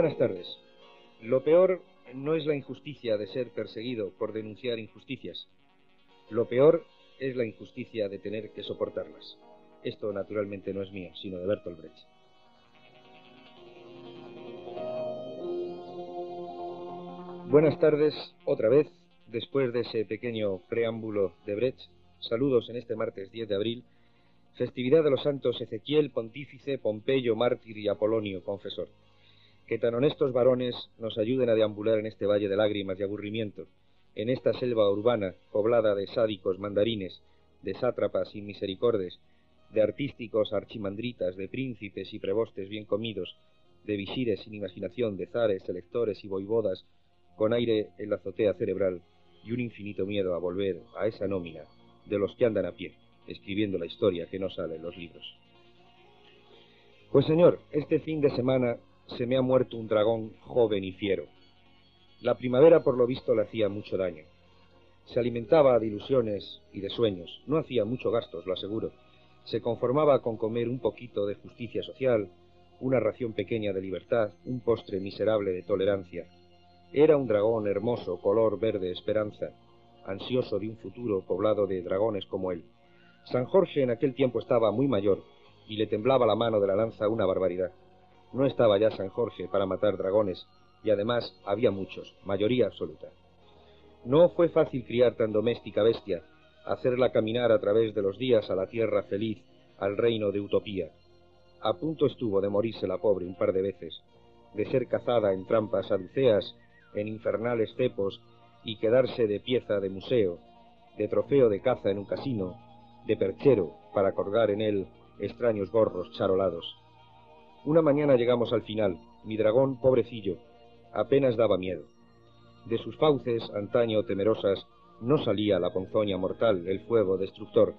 Buenas tardes. Lo peor no es la injusticia de ser perseguido por denunciar injusticias. Lo peor es la injusticia de tener que soportarlas. Esto naturalmente no es mío, sino de Bertolt Brecht. Buenas tardes otra vez, después de ese pequeño preámbulo de Brecht. Saludos en este martes 10 de abril, festividad de los santos Ezequiel, Pontífice, Pompeyo, Mártir y Apolonio, confesor. Que tan honestos varones nos ayuden a deambular en este valle de lágrimas y aburrimiento, en esta selva urbana poblada de sádicos mandarines, de sátrapas y misericordes, de artísticos archimandritas, de príncipes y prebostes bien comidos, de visires sin imaginación, de zares, electores y voivodas, con aire en la azotea cerebral y un infinito miedo a volver a esa nómina de los que andan a pie, escribiendo la historia que no sale en los libros. Pues señor, este fin de semana se me ha muerto un dragón joven y fiero. La primavera por lo visto le hacía mucho daño. Se alimentaba de ilusiones y de sueños, no hacía mucho gastos, lo aseguro. Se conformaba con comer un poquito de justicia social, una ración pequeña de libertad, un postre miserable de tolerancia. Era un dragón hermoso, color verde esperanza, ansioso de un futuro poblado de dragones como él. San Jorge en aquel tiempo estaba muy mayor y le temblaba la mano de la lanza una barbaridad. No estaba ya San Jorge para matar dragones y además había muchos, mayoría absoluta. No fue fácil criar tan doméstica bestia, hacerla caminar a través de los días a la tierra feliz, al reino de utopía. A punto estuvo de morirse la pobre un par de veces, de ser cazada en trampas saduceas, en infernales cepos y quedarse de pieza de museo, de trofeo de caza en un casino, de perchero para colgar en él extraños gorros charolados. Una mañana llegamos al final, mi dragón, pobrecillo, apenas daba miedo. De sus fauces, antaño temerosas, no salía la ponzoña mortal, el fuego destructor.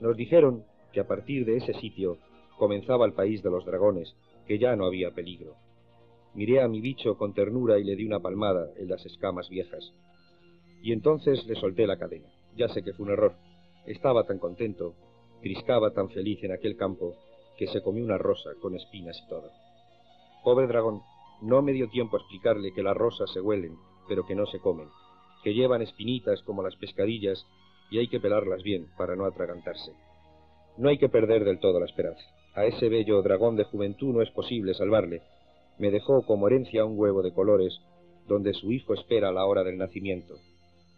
Nos dijeron que a partir de ese sitio comenzaba el país de los dragones, que ya no había peligro. Miré a mi bicho con ternura y le di una palmada en las escamas viejas. Y entonces le solté la cadena. Ya sé que fue un error. Estaba tan contento, triscaba tan feliz en aquel campo, que se comió una rosa con espinas y todo. Pobre dragón, no me dio tiempo a explicarle que las rosas se huelen, pero que no se comen, que llevan espinitas como las pescadillas y hay que pelarlas bien para no atragantarse. No hay que perder del todo la esperanza. A ese bello dragón de juventud no es posible salvarle. Me dejó como herencia un huevo de colores, donde su hijo espera la hora del nacimiento.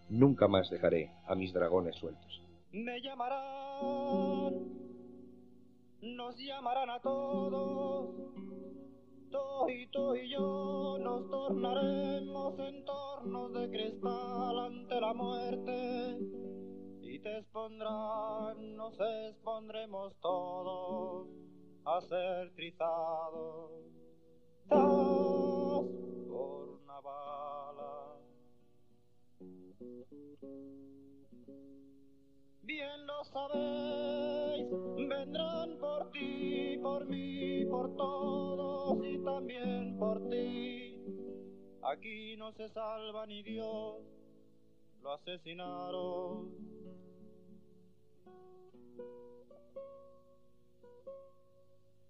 Nunca más dejaré a mis dragones sueltos. Me llamarán, nos llamarán a todos, tú y yo nos tornaremos en tornos de cristal ante la muerte. Y te expondrán, nos expondremos todos a ser trizados. Por una bala. Bien lo sabéis, vendrán por ti, por mí, por todos y también por ti. Aquí no se salva ni Dios, lo asesinaron.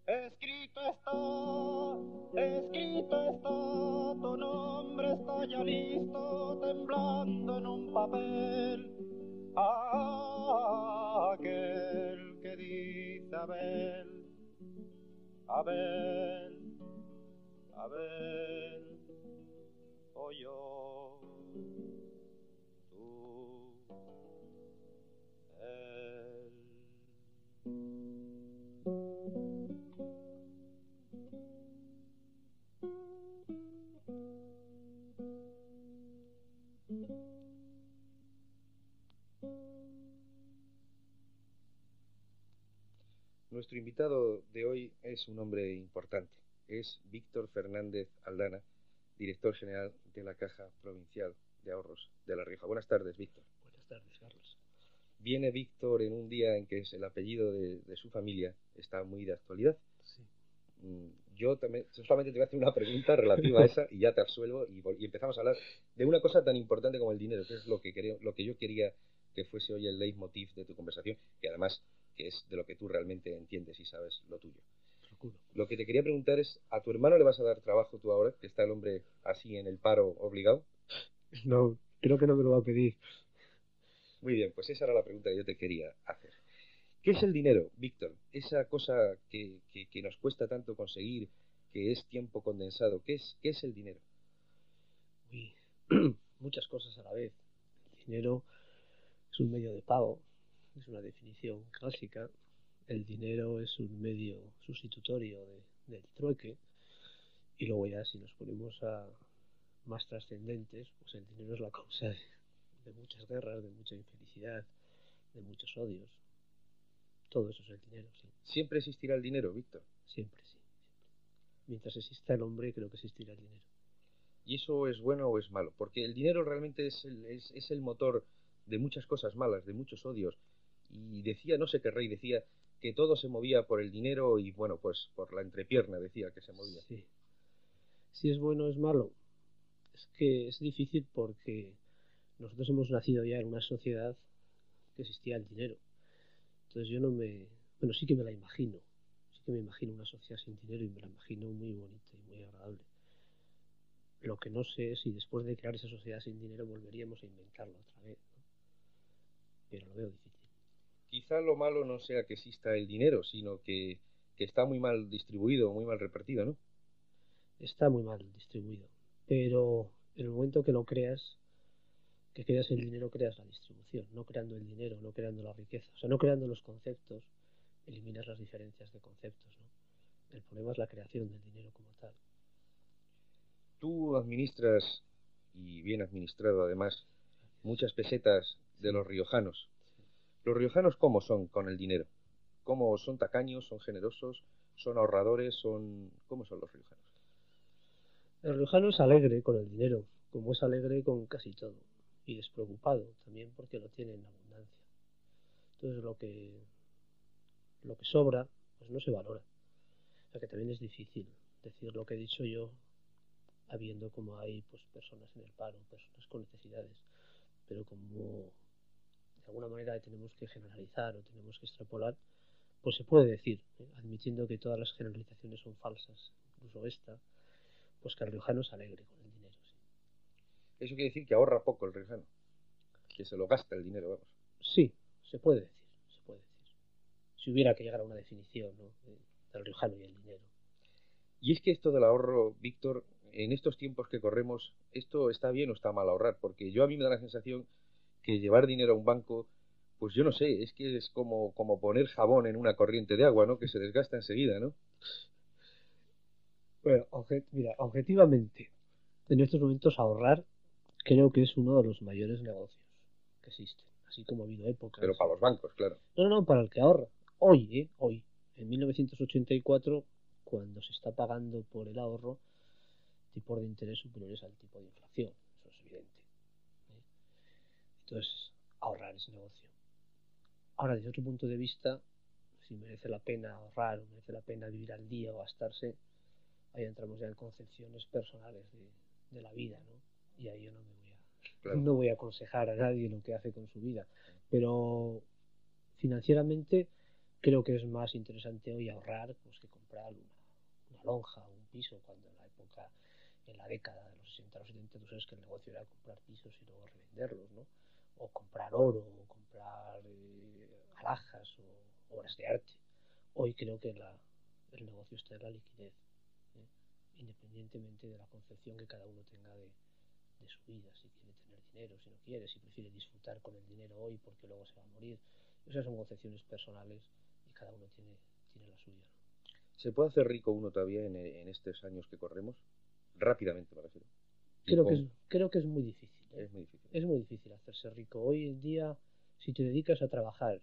Escrito está, escrito está, tu nombre está ya listo, temblando en un papel. Aquel que dice Abel, Abel, Abel, o yo, Nuestro invitado de hoy es un hombre importante. Es Víctor Fernández Aldana, director general de la Caja Provincial de Ahorros de La Rioja. Buenas tardes, Víctor. Buenas tardes, Carlos. Viene Víctor en un día en que es el apellido de, de su familia está muy de actualidad. Sí. Mm, Yo también, solamente te voy a hacer una pregunta relativa a esa y ya te absuelvo y, y empezamos a hablar de una cosa tan importante como el dinero, que es lo que, quería- lo que yo quería que fuese hoy el leitmotiv de tu conversación, que además que es de lo que tú realmente entiendes y sabes lo tuyo. Lo que te quería preguntar es, ¿a tu hermano le vas a dar trabajo tú ahora, que está el hombre así en el paro obligado? No, creo que no me lo va a pedir. Muy bien, pues esa era la pregunta que yo te quería hacer. ¿Qué es el dinero, Víctor? Esa cosa que, que- que nos cuesta tanto conseguir, que es tiempo condensado. ¿Qué es, qué es el dinero? Uy, muchas cosas a la vez. El dinero es un medio de pago, es una definición clásica. El dinero es un medio sustitutorio de- del trueque. Y luego ya si nos ponemos a más trascendentes, pues el dinero es la causa de, de muchas guerras, de mucha infelicidad, de muchos odios. Todo eso es el dinero, sí. ¿Siempre existirá el dinero, Víctor? Siempre, sí. Siempre. Mientras exista el hombre, creo que existirá el dinero. ¿Y eso es bueno o es malo? Porque el dinero realmente es el, es, es el motor de muchas cosas malas, de muchos odios. Y decía, no sé qué rey, decía que todo se movía por el dinero y, bueno, pues por la entrepierna decía que se movía. Sí. Si es bueno es malo, es que es difícil porque nosotros hemos nacido ya en una sociedad que existía el dinero. Entonces yo no me... Bueno, sí que me la imagino. Sí que me imagino una sociedad sin dinero y me la imagino muy bonita y muy agradable. Lo que no sé es si después de crear esa sociedad sin dinero volveríamos a inventarla otra vez. ¿no? Pero lo veo difícil. Quizá lo malo no sea que exista el dinero, sino que, que está muy mal distribuido, muy mal repartido, ¿no? está muy mal distribuido. Pero en el momento que lo creas, que creas el dinero, creas la distribución, no creando el dinero, no creando la riqueza, o sea, no creando los conceptos, eliminas las diferencias de conceptos, ¿no? El problema es la creación del dinero como tal. Tú administras, y bien administrado además, muchas pesetas de los riojanos. ¿Los riojanos cómo son con el dinero? ¿Cómo son tacaños, son generosos, son ahorradores, son... ¿Cómo son los riojanos? El riojano es alegre con el dinero, como es alegre con casi todo, y despreocupado también porque lo tiene en abundancia. Entonces lo que lo que sobra, pues no se valora. O sea que también es difícil decir lo que he dicho yo, habiendo como hay pues personas en el paro, personas con necesidades, pero como alguna manera tenemos que generalizar o tenemos que extrapolar, pues se puede decir, ¿eh? admitiendo que todas las generalizaciones son falsas, incluso esta, pues que el riojano es alegre con el dinero. Sí. Eso quiere decir que ahorra poco el riojano, que se lo gasta el dinero, vamos. Sí, se puede decir, se puede decir. Si hubiera que llegar a una definición ¿no? de- del riojano y el dinero. Y es que esto del ahorro, Víctor, en estos tiempos que corremos, ¿esto está bien o está mal ahorrar? Porque yo a mí me da la sensación que llevar dinero a un banco, pues yo no sé, es que es como, como poner jabón en una corriente de agua, ¿no? Que se desgasta enseguida, ¿no? Bueno, obje- mira, objetivamente, en estos momentos ahorrar creo que es uno de los mayores negocios que existen. Así como ha habido épocas. Pero para los bancos, claro. No, no, no, para el que ahorra. Hoy, ¿eh? Hoy. En 1984, cuando se está pagando por el ahorro tipos de interés superiores al tipo de inflación. Eso es evidente. ¿eh? Entonces, ahorrar es negocio. Ahora, desde otro punto de vista, si merece la pena ahorrar o merece la pena vivir al día o gastarse, ahí entramos ya en concepciones personales de, de la vida, ¿no? Y ahí yo no me voy a claro. no voy a aconsejar a nadie lo que hace con su vida, pero financieramente creo que es más interesante hoy ahorrar pues que comprar una, una lonja o un piso cuando en la época, en la década de los 60 a los 70, tú sabes que el negocio era comprar pisos y luego revenderlos, ¿no? O comprar oro, o comprar eh, alhajas o obras de arte. Hoy creo que el negocio está en la liquidez, ¿eh? independientemente de la concepción que cada uno tenga de, su vida, si quiere tener dinero, si no quiere, si prefiere disfrutar con el dinero hoy porque luego se va a morir. Esas son concepciones personales y cada uno tiene, tiene la suya. ¿Se puede hacer rico uno todavía en, en estos años que corremos? Rápidamente, me refiero. Creo que, es, creo que es muy difícil. ¿eh? es muy difícil. Es muy difícil hacerse rico. Hoy en día, si te dedicas a trabajar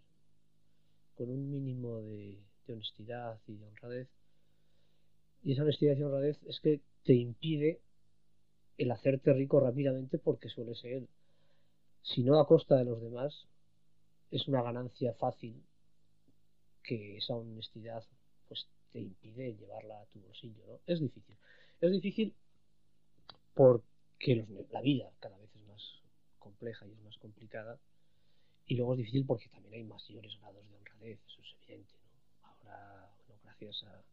con un mínimo de, de honestidad y de honradez, y esa honestidad y honradez es que te impide el hacerte rico rápidamente porque suele ser, si no a costa de los demás, es una ganancia fácil que esa honestidad pues te impide llevarla a tu bolsillo, ¿no? Es difícil. Es difícil ne- la vida cada vez es más compleja y es más complicada y luego es difícil porque también hay mayores grados de honradez, eso es evidente. Ahora, bueno, gracias a,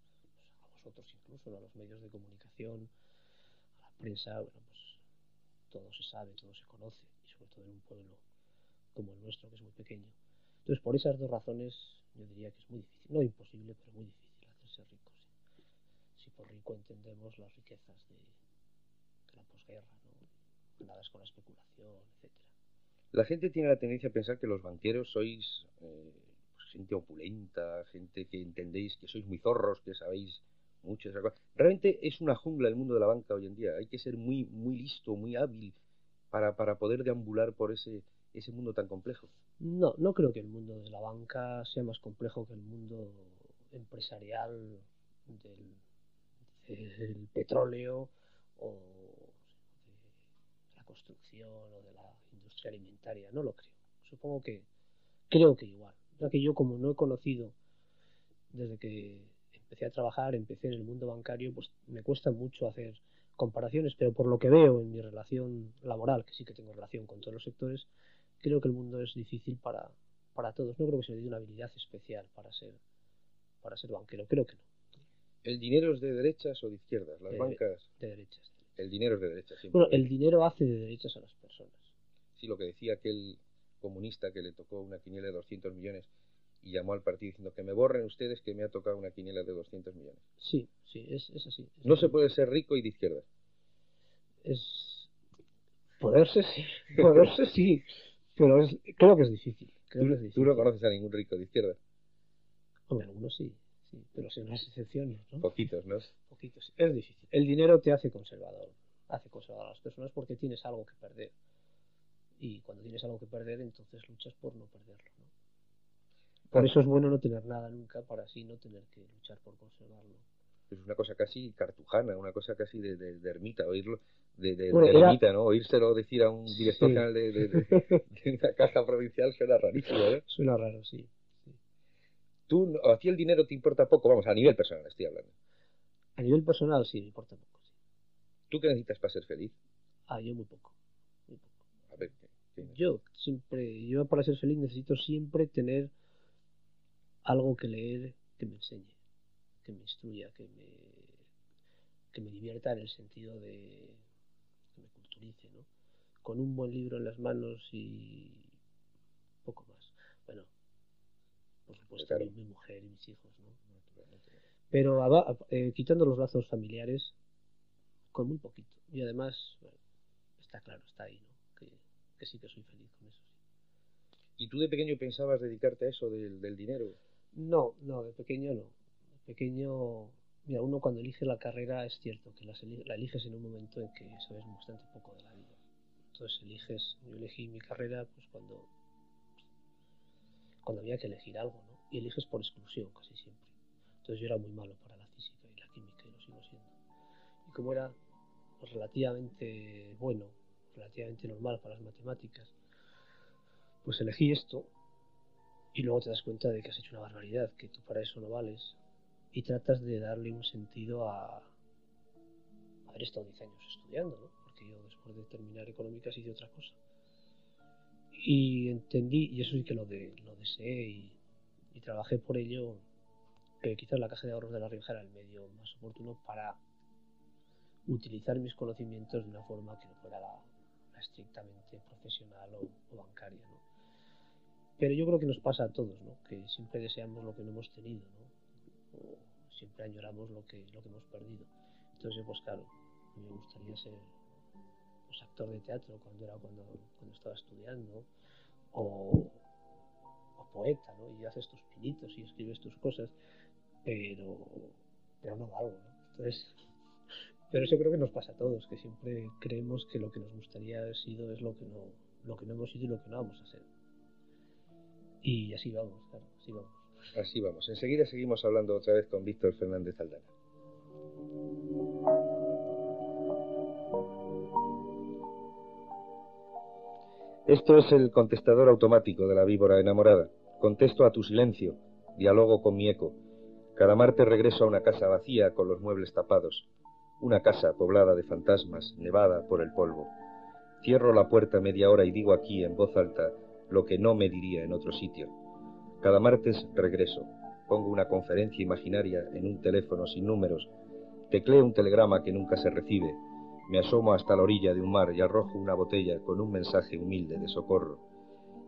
nosotros incluso, a los medios de comunicación, a la prensa, bueno, pues todo se sabe, todo se conoce, y sobre todo en un pueblo como el nuestro, que es muy pequeño. Entonces, por esas dos razones, yo diría que es muy difícil, no imposible, pero muy difícil hacerse rico. Si por rico entendemos las riquezas de, posguerra, ¿no? nada con la especulación, etcétera. La gente tiene la tendencia a pensar que los banqueros sois eh, pues, gente opulenta, gente que entendéis que sois muy zorros, que sabéis mucho. Realmente es una jungla el mundo de la banca hoy en día. Hay que ser muy, muy listo, muy hábil para, para poder deambular por ese, ese mundo tan complejo. No, no creo que el mundo de la banca sea más complejo que el mundo empresarial del, petróleo o de construcción o de la industria alimentaria. No lo creo. Supongo que creo que igual. Ya que yo como no he conocido desde que empecé a trabajar, empecé en el mundo bancario, pues me cuesta mucho hacer comparaciones, pero por lo que veo en mi relación laboral, que sí que tengo relación con todos los sectores, creo que el mundo es difícil para, para todos. No creo que se le dé una habilidad especial para ser, para ser banquero, creo que no. ¿El dinero es de derechas o de izquierdas? Las bancas. De derechas. El dinero es de derechas. Bueno, el dinero hace de derechas a las personas. Sí, lo que decía aquel comunista que le tocó una quiniela de 200 millones y llamó al partido diciendo que me borren ustedes que me ha tocado una quiniela de 200 millones. Sí, sí, es, es así. no se puede ser rico y de izquierda. Es. Poderse sí. Poderse sí. Pero creo que es difícil. Creo que es difícil. ¿Tú no conoces a ningún rico de izquierda? Hombre, algunos sí, sí pero son las excepciones, ¿no? Poquitos, ¿no? Poquitos. Es difícil. El dinero te hace conservador. Hace conservador a las personas porque tienes algo que perder. Y cuando tienes algo que perder, entonces luchas por no perderlo, ¿no? Por eso es bueno no tener nada nunca, para así no tener que luchar por conservarlo. Es una cosa casi cartujana, una cosa casi de, de, de ermita, oírlo de, de, ermita, ¿no? Oírselo decir a un director general de, una caja provincial suena rarísimo, ¿eh? Suena raro, sí. ¿Tú, a ti el dinero te importa poco? Vamos, a nivel personal estoy hablando. A nivel personal sí, me importa poco, sí. ¿Tú qué necesitas para ser feliz? Ah, yo muy poco. Muy poco. A ver, Yo siempre, yo para ser feliz necesito siempre tener algo que leer que me enseñe, que me instruya, que me, que me divierta en el sentido de ¿no? Con un buen libro en las manos y poco más. Bueno, por supuesto, mi, mujer y mis hijos, ¿no? Pero eh, quitando los lazos familiares, con muy poquito. Y además, está claro, está ahí, ¿no? Que, sí que soy feliz con eso. ¿Y tú de pequeño pensabas dedicarte a eso del, del dinero? No, no, de pequeño no. De pequeño Mira, uno cuando elige la carrera es cierto que la eliges en un momento en que sabes bastante poco de la vida. Entonces eliges, yo elegí mi carrera pues cuando, cuando había que elegir algo, ¿no? Y eliges por exclusión casi siempre. Entonces yo era muy malo para la física y la química y lo sigo siendo. Y como era relativamente bueno, relativamente normal para las matemáticas, pues elegí esto y luego te das cuenta de que has hecho una barbaridad, que tú para eso no vales y tratas de darle un sentido a haber estado 10 años estudiando, ¿no? porque yo después de terminar económicas hice otra cosa. Y entendí, y eso sí que lo, de, lo deseé y, trabajé por ello, que quizás la caja de ahorros de la Rioja era el medio más oportuno para utilizar mis conocimientos de una forma que no fuera la, estrictamente profesional o, bancaria. ¿no? Pero yo creo que nos pasa a todos, ¿no? que siempre deseamos lo que no hemos tenido. ¿no? siempre añoramos lo que, lo que hemos perdido. Entonces, pues claro, me gustaría ser pues, actor de teatro cuando era cuando, cuando estaba estudiando, o, poeta, ¿no? Y haces tus pinitos y escribes tus cosas, pero, pero no valgo, ¿no? Entonces, pero eso creo que nos pasa a todos, que siempre creemos que lo que nos gustaría haber sido es lo que no, lo que no hemos sido y lo que no vamos a ser. Y así vamos, así vamos. Así vamos. Enseguida seguimos hablando otra vez con Víctor Fernández Aldana. Esto es el contestador automático de la víbora enamorada. Contesto a tu silencio, dialogo con mi eco. Cada martes regreso a una casa vacía con los muebles tapados. Una casa poblada de fantasmas, nevada por el polvo. Cierro la puerta media hora y digo aquí en voz alta lo que no me diría en otro sitio. Cada martes regreso. pongo una conferencia imaginaria en un teléfono sin números, tecleo un telegrama que nunca se recibe, me asomo hasta la orilla de un mar y arrojo una botella con un mensaje humilde de socorro.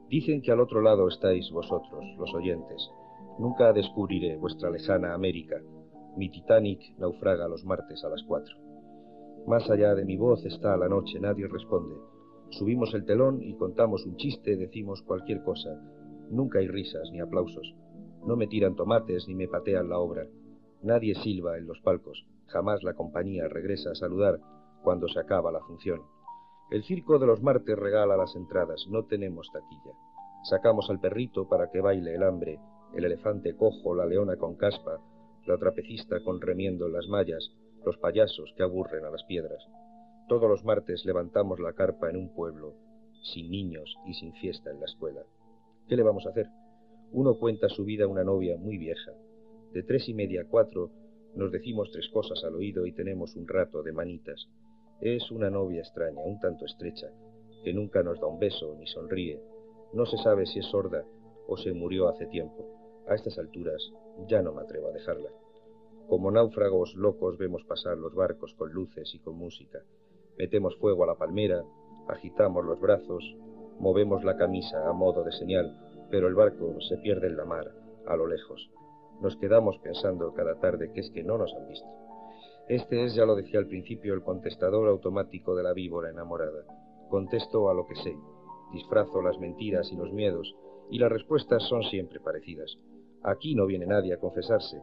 Dicen que al otro lado estáis vosotros, los oyentes. Nunca descubriré vuestra lejana América. Mi Titanic naufraga los martes a las cuatro. Más allá de mi voz está la noche, nadie responde. Subimos el telón y contamos un chiste, decimos cualquier cosa. Nunca hay risas ni aplausos. No me tiran tomates ni me patean la obra. Nadie silba en los palcos. Jamás la compañía regresa a saludar cuando se acaba la función. El circo de los martes regala las entradas, no tenemos taquilla. Sacamos al perrito para que baile el hambre, el elefante cojo, la leona con caspa, la trapecista con remiendo en las mallas, los payasos que aburren a las piedras. Todos los martes levantamos la carpa en un pueblo, sin niños y sin fiesta en la escuela. ¿Qué le vamos a hacer? Uno cuenta su vida a una novia muy vieja. De tres y media a cuatro nos decimos tres cosas al oído y tenemos un rato de manitas. Es una novia extraña, un tanto estrecha, que nunca nos da un beso ni sonríe. No se sabe si es sorda o se murió hace tiempo. A estas alturas ya no me atrevo a dejarla. Como náufragos locos vemos pasar los barcos con luces y con música. Metemos fuego a la palmera, agitamos los brazos, movemos la camisa a modo de señal, pero el barco se pierde en la mar, a lo lejos. Nos quedamos pensando cada tarde que es que no nos han visto. Este es, ya lo decía al principio, el contestador automático de la víbora enamorada. Contesto a lo que sé, disfrazo las mentiras y los miedos, y las respuestas son siempre parecidas. Aquí no viene nadie a confesarse,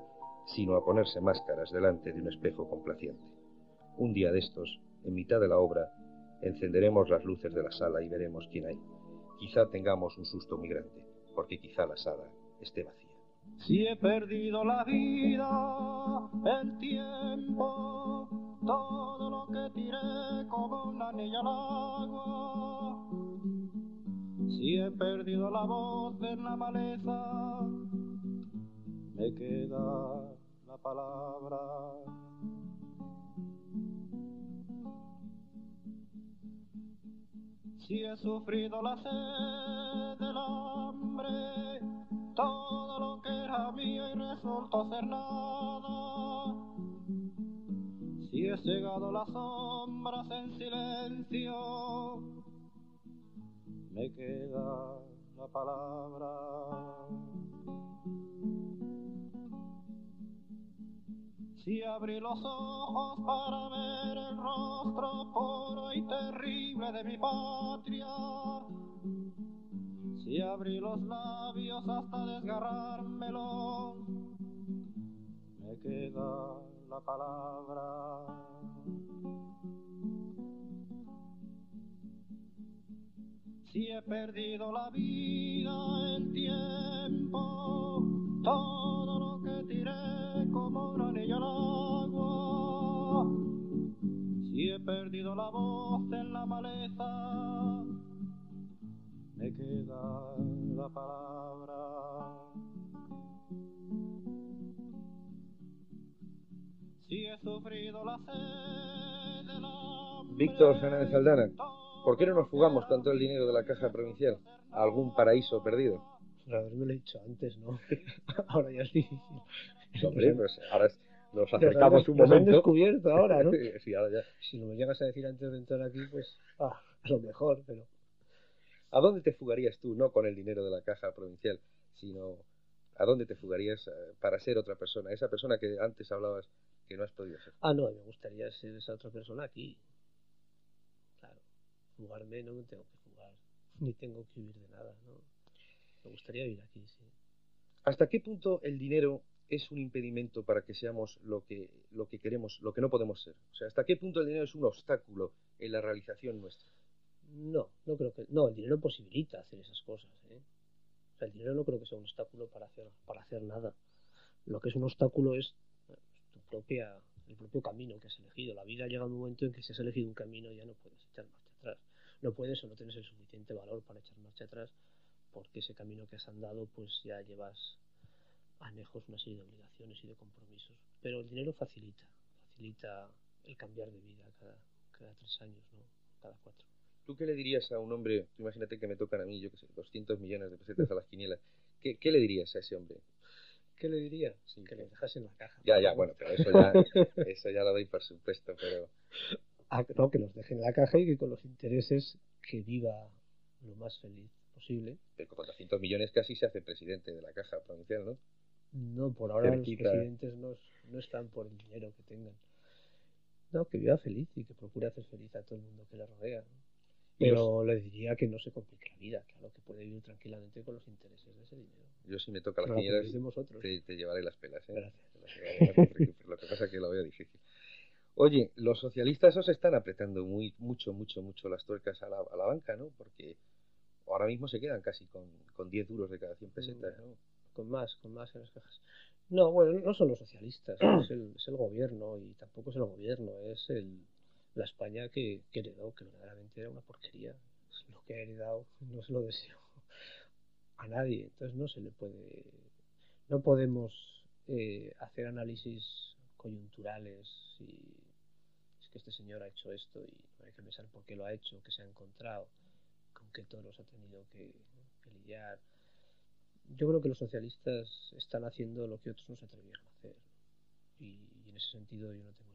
sino a ponerse máscaras delante de un espejo complaciente. Un día de estos, en mitad de la obra, encenderemos las luces de la sala y veremos quién hay. Quizá tengamos un susto muy grande, porque quizá la sala esté vacía. Si he perdido la vida, el tiempo, todo lo que tiré como una anilla al agua. Si he perdido la voz en la maleza, me queda la palabra. Si he sufrido la sed del hambre, todo lo que era mío y resultó ser nada. Si he cegado las sombras en silencio, me queda la palabra. Si abrí los ojos para ver el rostro puro y terrible de mi patria, si abrí los labios hasta desgarrármelo, me queda la palabra. Si he perdido la vida, el tiempo, todo lo que tiré como un anillo al agua. Si he perdido la voz en la maleza, me queda la palabra. Si he sufrido la sed del hambre, Víctor Fernández Aldana, ¿por qué no nos fugamos con todo el dinero de la caja provincial a algún paraíso perdido? Por haberme lo dicho antes, ¿no? Ahora ya es difícil. Hombre, pues ahora es- nos acercamos han- un nos han momento. descubierto ahora, ¿no? Sí, ahora ya. Si no me llegas a decir antes de entrar aquí, pues ah, a lo mejor, pero ¿A dónde te fugarías tú, no con el dinero de la caja provincial, sino a dónde te fugarías eh, para ser otra persona? Esa persona que antes hablabas que no has podido ser. Ah, no, me gustaría ser esa otra persona aquí. Claro, jugarme no me tengo que jugar, ni tengo que huir de nada, ¿no? Me gustaría vivir aquí, sí. ¿Hasta qué punto el dinero es un impedimento para que seamos lo que, lo que queremos, lo que no podemos ser? O sea, ¿hasta qué punto el dinero es un obstáculo en la realización nuestra? No, no creo que. No, el dinero posibilita hacer esas cosas, ¿eh? O sea, el dinero no creo que sea un obstáculo para hacer, para hacer nada. Lo que es un obstáculo es eh, tu propia, el propio camino que has elegido. La vida llega a un momento en que si has elegido un camino ya no puedes echar marcha atrás. No puedes o no tienes el suficiente valor para echar marcha atrás porque ese camino que has andado pues ya llevas anejos una serie de obligaciones y de compromisos. Pero el dinero facilita, facilita el cambiar de vida cada, cada tres años, ¿no? Cada cuatro. ¿Tú qué le dirías a un hombre, tú imagínate que me tocan a mí, yo qué sé, 200 millones de pesetas a las quinielas, ¿qué, qué le dirías a ese hombre? ¿Qué le diría? Sí, que que- lo dejas en la caja. Ya, ya, bueno, pero eso ya, eso ya lo doy por supuesto, pero Ah, no, que los deje en la caja y que con los intereses que viva lo más feliz posible. pero con 400 millones casi se hace presidente de la caja provincial, ¿no? No, por ahora Cerquita. los presidentes no, no están por el dinero que tengan. No, que viva feliz y que procure hacer feliz a todo el mundo que le rodea. ¿no? Pero le diría que no se complique la vida, claro, que puede vivir tranquilamente con los intereses de ese dinero. Yo si me toca las quinielas te, te llevaré las pelas, ¿eh? Gracias. Llevaré, Lo que pasa es que lo veo difícil. Oye, los socialistas os están apretando muy, mucho, mucho, mucho las tuercas a la, a la banca, ¿no? Porque ahora mismo se quedan casi con, con 10 duros de cada 100 pesetas, ¿no? Con más, con más en las cajas. No, bueno, no son los socialistas, es el, es el gobierno y tampoco es el gobierno, es el, la España que, que heredó, que verdaderamente era una porquería. Lo que ha heredado, no se lo deseo a nadie. Entonces no se le puede, no podemos eh, hacer análisis coyunturales y es que este señor ha hecho esto y hay que pensar por qué lo ha hecho, qué se ha encontrado, con qué toros ha tenido que, que lidiar. Yo creo que los socialistas están haciendo lo que otros no se atrevieron a hacer y, y en ese sentido yo no tengo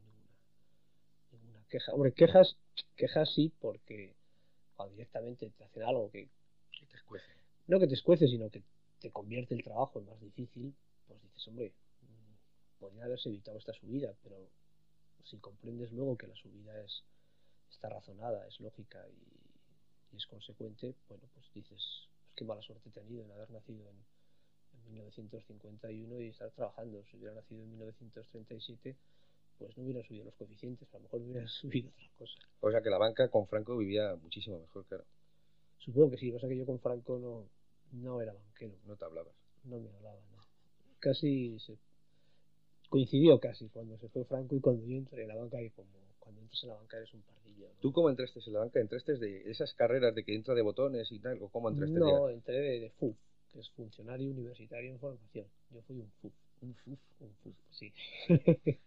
ninguna ninguna queja. Hombre, quejas, quejas sí, porque cuando directamente te hacen algo que Que te escuece. no que te escuece, sino que te convierte el trabajo en más difícil, pues dices, hombre, mm, podría haberse evitado esta subida, pero si comprendes luego que la subida es está razonada, es lógica y, y es consecuente, bueno, pues dices, pues qué mala suerte he tenido en haber nacido en, en 1951 y estar trabajando. Si hubiera nacido en 1937, pues no hubieran subido los coeficientes, a lo mejor hubieran subido otra cosa. O sea que la banca con Franco vivía muchísimo mejor, claro. Supongo que sí, pasa que yo con Franco no, no era banquero. No te hablabas. no me hablaba, no. Casi se coincidió casi cuando se fue Franco y cuando yo entré en la banca y como cuando entras en la banca eres un pardillo. ¿no? ¿Tú cómo entraste en la banca? ¿Entraste de esas carreras de que entra de botones y tal? ¿O cómo entraste? No, entré de, de FUF, que es funcionario universitario en formación. Yo fui un FUF. Un fuf. Un FUF, sí.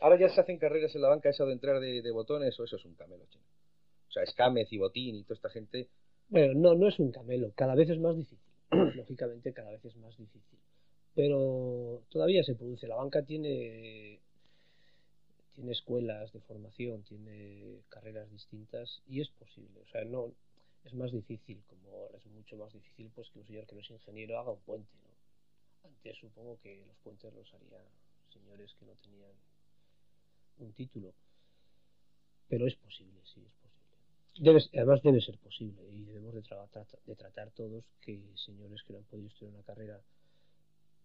Ahora ya se hacen carreras en la banca eso de entrar de, botones o eso es un camelo chino. O sea, Escámez y Botín y toda esta gente. Bueno, no, no es un camelo, cada vez es más difícil. Lógicamente cada vez es más difícil. Pero todavía se produce. La banca tiene, tiene escuelas de formación, tiene carreras distintas y es posible. O sea, no es más difícil, como es mucho más difícil pues que un señor que no es ingeniero haga un puente. ¿no? Antes supongo que los puentes los harían señores que no tenían un título. Pero es posible, sí, es posible. Debe, además debe ser posible y debemos de, tra- tra- de tratar todos que señores que no han podido estudiar una carrera,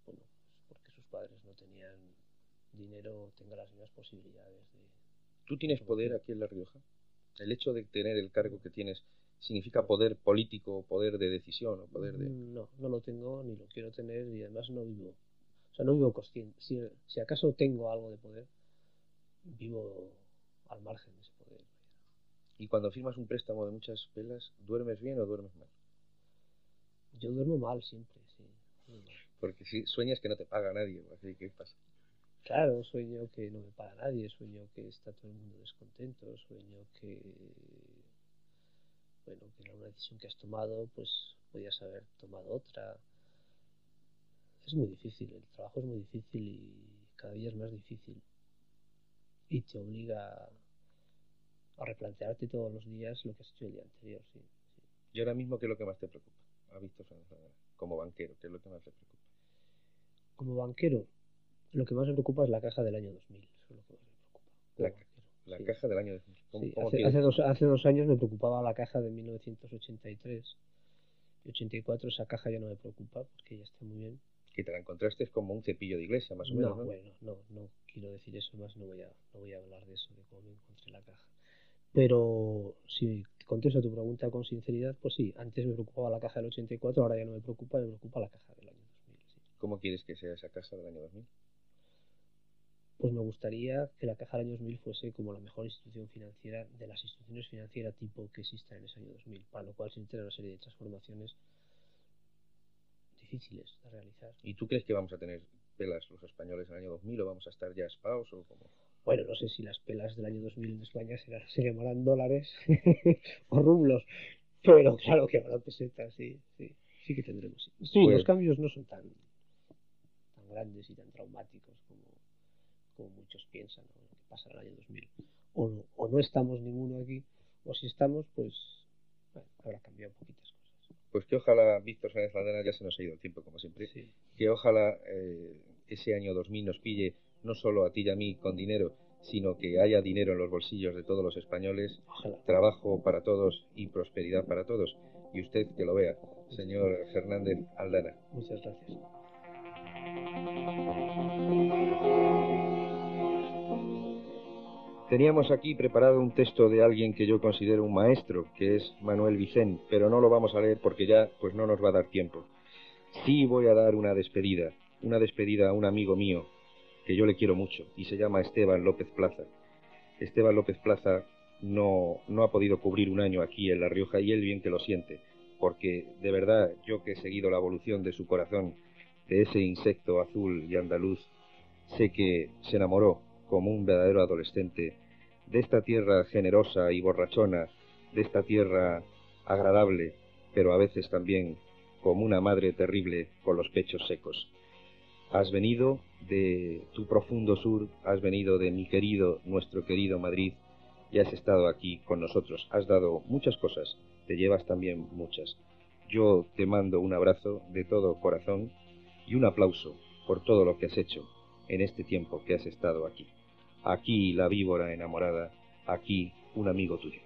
bueno, pues porque sus padres no tenían dinero, tengan las mismas posibilidades de... ¿Tú tienes poder aquí en La Rioja? ¿El hecho de tener el cargo que tienes significa poder político, poder de decisión o poder de...? No, no lo tengo ni lo quiero tener y además no vivo, o sea, no vivo consciente. Si, si acaso tengo algo de poder, vivo al margen de ese poder. Y cuando firmas un préstamo de muchas velas, ¿duermes bien o duermes mal? Yo duermo mal siempre, sí. mal. Porque si sueñas que no te paga nadie, así, ¿qué pasa? Claro, sueño que no me paga nadie, sueño que está todo el mundo descontento, sueño que, bueno, que la una decisión que has tomado, pues podías haber tomado otra. Es muy difícil, el trabajo es muy difícil y cada día es más difícil. Y te obliga a replantearte todos los días lo que has hecho el día anterior, sí. sí. ¿Y ahora mismo qué es lo que más te preocupa? A Víctor Fernández Fernández, como banquero, ¿qué es lo que más te preocupa? Como banquero, lo que más me preocupa es la caja del año 2000, eso es lo que más me preocupa. La- banquero, La sí. caja del año 2000. ¿Cómo, Sí, cómo hace, hace dos, hace dos años me preocupaba la caja de 1983 y 84 esa caja ya no me preocupa porque ya está muy bien. Que te la encontraste como un cepillo de iglesia, más o no, menos, ¿no? bueno, no, no quiero decir eso más, no voy a, no voy a hablar de eso, de cómo me encontré la caja. Pero si contesto a tu pregunta con sinceridad, pues sí, antes me preocupaba la caja del 84, ahora ya no me preocupa, me preocupa la caja del año 2000. sí. ¿Cómo quieres que sea esa caja del año 2000? Pues me gustaría que la caja del año 2000 fuese como la mejor institución financiera de las instituciones financieras tipo que existan en ese año 2000, para lo cual se integra una serie de transformaciones difíciles de realizar. ¿Y tú crees que vamos a tener pelas los españoles en el año 2000 o vamos a estar ya aspados o como Bueno, no sé si las pelas del año 2000 en España serán, se llamarán dólares o rublos, pero claro que habrá pesetas, sí, sí, sí que tendremos. Sí, Pues- los cambios no son tan, grandes y tan traumáticos como, como muchos piensan, ¿no? que pasa en el año 2000. O no, o no estamos ninguno aquí, o si estamos, pues bueno, habrá cambiado poquitas cosas. Pues que ojalá, Víctor Sáenz Landana, ya se nos ha ido el tiempo como siempre, Sí. que ojalá eh, ese año 2000 nos pille no solo a ti y a mí con dinero, sino que haya dinero en los bolsillos de todos los españoles, Ojalá. trabajo para todos y prosperidad para todos. Y usted que lo vea, señor Fernández Aldana. Muchas gracias. Teníamos aquí preparado un texto de alguien que yo considero un maestro, que es Manuel Vicén, pero no lo vamos a leer porque ya pues no nos va a dar tiempo. Sí voy a dar una despedida, una despedida a un amigo mío que yo le quiero mucho y se llama Esteban López Plaza. Esteban López Plaza no, no ha podido cubrir un año aquí en La Rioja y él bien que lo siente, porque de verdad yo que he seguido la evolución de su corazón, de ese insecto azul y andaluz, sé que se enamoró como un verdadero adolescente de esta tierra generosa y borrachona, de esta tierra agradable, pero a veces también como una madre terrible con los pechos secos. Has venido de tu profundo sur, has venido de mi querido, nuestro querido Madrid, y has estado aquí con nosotros. Has dado muchas cosas, te llevas también muchas. Yo te mando un abrazo de todo corazón y un aplauso por todo lo que has hecho en este tiempo que has estado aquí. Aquí la víbora enamorada, aquí un amigo tuyo.